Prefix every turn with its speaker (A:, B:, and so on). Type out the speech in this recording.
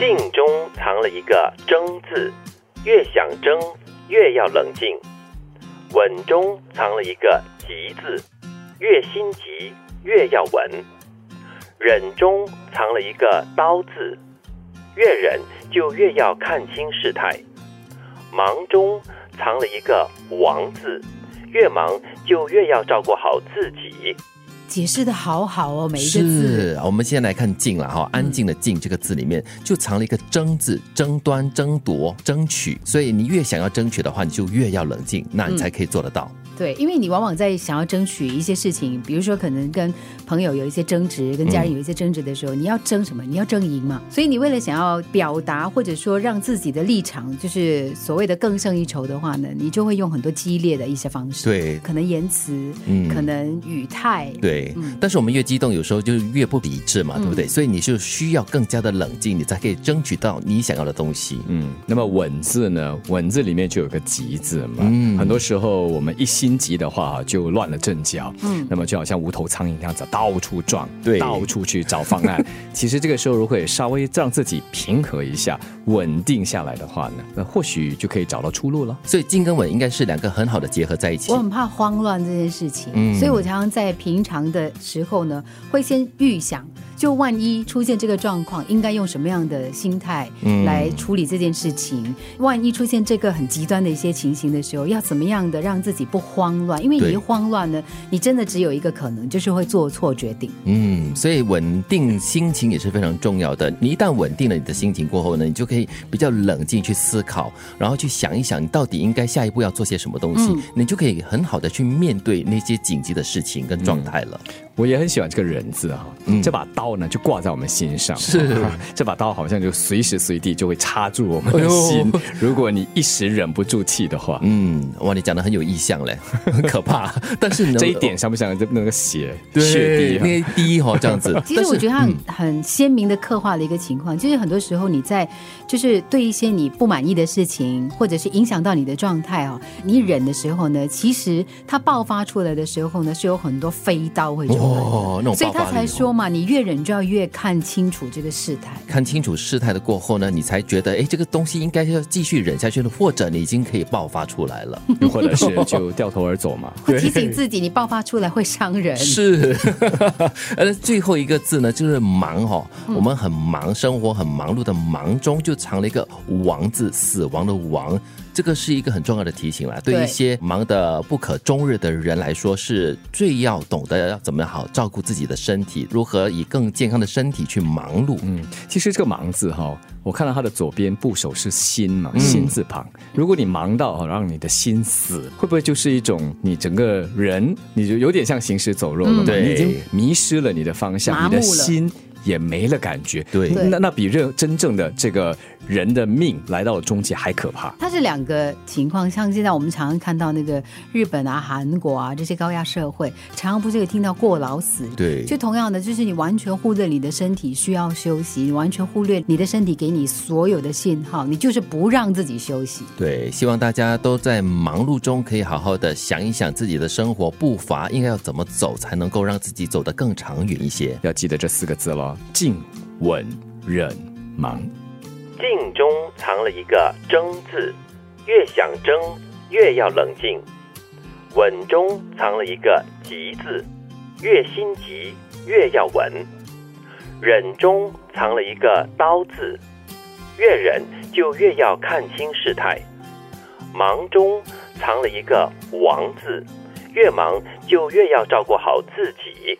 A: 静中藏了一个争字，越想争越要冷静；稳中藏了一个急字，越心急越要稳；忍中藏了一个刀字，越忍就越要看清事态；忙中藏了一个王字，越忙就越要照顾好自己。
B: 解释的好好哦，每一个字。
C: 是，我们先来看“静”了哈，安静的“静”这个字里面就藏了一个“争”字，争端、争夺、争取。所以你越想要争取的话，你就越要冷静，那你才可以做得到。
B: 对，因为你往往在想要争取一些事情，比如说可能跟朋友有一些争执，跟家人有一些争执的时候，你要争什么？你要争赢嘛。所以你为了想要表达或者说让自己的立场就是所谓的更胜一筹的话呢，你就会用很多激烈的一些方式，
C: 对，
B: 可能言辞，
C: 嗯
B: 可能语态，
C: 对，但是我们越激动，有时候就越不理智嘛，对不对？所以你就需要更加的冷静，你才可以争取到你想要的东西。
D: 嗯，那么“稳”字呢？“稳”字里面就有个“急”字嘛。
C: 嗯
D: 很多时候我们一心急的话，就乱了阵脚。嗯，那么就好像无头苍蝇那样子到处撞，
C: 对
D: 到处去找方案。其实这个时候如果稍微让自己平和一下，稳定下来的话呢，那或许就可以找到出路了。
C: 所以静跟稳应该是两个很好的结合在一起
B: 我。很怕慌乱这件事情，
C: 嗯
B: 所以我常常在平常的时候呢，会先预想，就万一出现这个状况，应该用什么样的心态
C: 嗯
B: 来处理这件事情。万一出现这个很极端的一些情形的时候，要怎么样的让自己不慌乱？因为你一慌乱呢，你真的只有一个可能，就是会做错决定。
C: 嗯，所以稳定心情也是非常重要的。你一旦稳定了你的心情过后呢，你就可以比较冷静去思考，然后去想一想，你到底应该下一步要做些什么东西，
B: 嗯
C: 你就可以很好的去面对那些紧急的事情跟状态了。
D: 我也很喜欢这个人字啊，
C: 嗯
D: 这把刀呢就挂在我们心上，
C: 是
D: 这把刀好像就随时随地就会插住我们的心。如果你一时忍不住气的话，
C: 嗯，哇，你讲的很有意向嘞，很可怕。但是呢，
D: 这一点像不像这那个血血滴啊？
C: 那个滴哈、这样子。
B: 其实我觉得它很、鲜明的刻画了一个情况，就是很多时候你在就是对一些你不满意的事情，或者是影响到你的状态哦，你忍的时候呢，其实它爆发出来的时候呢，是有很多飞刀会出来。
C: 哦，那种
B: 所以他才说嘛，你越忍就要越看清楚这个事态。
C: 看清楚事态的过后呢，你才觉得，哎，这个东西应该要继续忍下去了，或者你已经可以爆发出来了。
D: 又或者是就掉头而走嘛？
B: 会提醒自己，你爆发出来会伤人。
C: 是，而 最后一个字呢，就是忙哈、哦。我们很忙，生活很忙碌的忙中就藏了一个亡字，死亡的亡。这个是一个很重要的提醒啦，对
B: 对
C: 一些忙得不可终日的人来说，是最要懂得要怎么样好照顾自己的身体，如何以更健康的身体去忙碌。
D: 嗯，其实这个“忙”字哈，我看到它的左边部首是心嘛，心字旁。如果你忙到哈让你的心死，会不会就是一种你整个人你就有点像行尸走肉了嘛？
C: 对
D: 你已经迷失了你的方向，你的心。也没了感觉，
C: 对
B: 对
D: 那那比任真正的这个人的命来到了终结还可怕。
B: 它是两个情况，像现在我们常常看到那个日本啊、韩国啊这些高压社会，常常不是有听到过劳死？
C: 对
B: 就同样的，就是你完全忽略你的身体需要休息，你完全忽略你的身体给你所有的信号，你就是不让自己休息。
C: 对，希望大家都在忙碌中可以好好的想一想自己的生活步伐应该要怎么走，才能够让自己走得更长远一些。
D: 要记得这四个字静、稳、忍、忙。
A: 静中藏了一个争字，越想争越要冷静；稳中藏了一个急字，越心急越要稳；忍中藏了一个刀字，越忍就越要看清事态；忙中藏了一个王字，越忙就越要照顾好自己。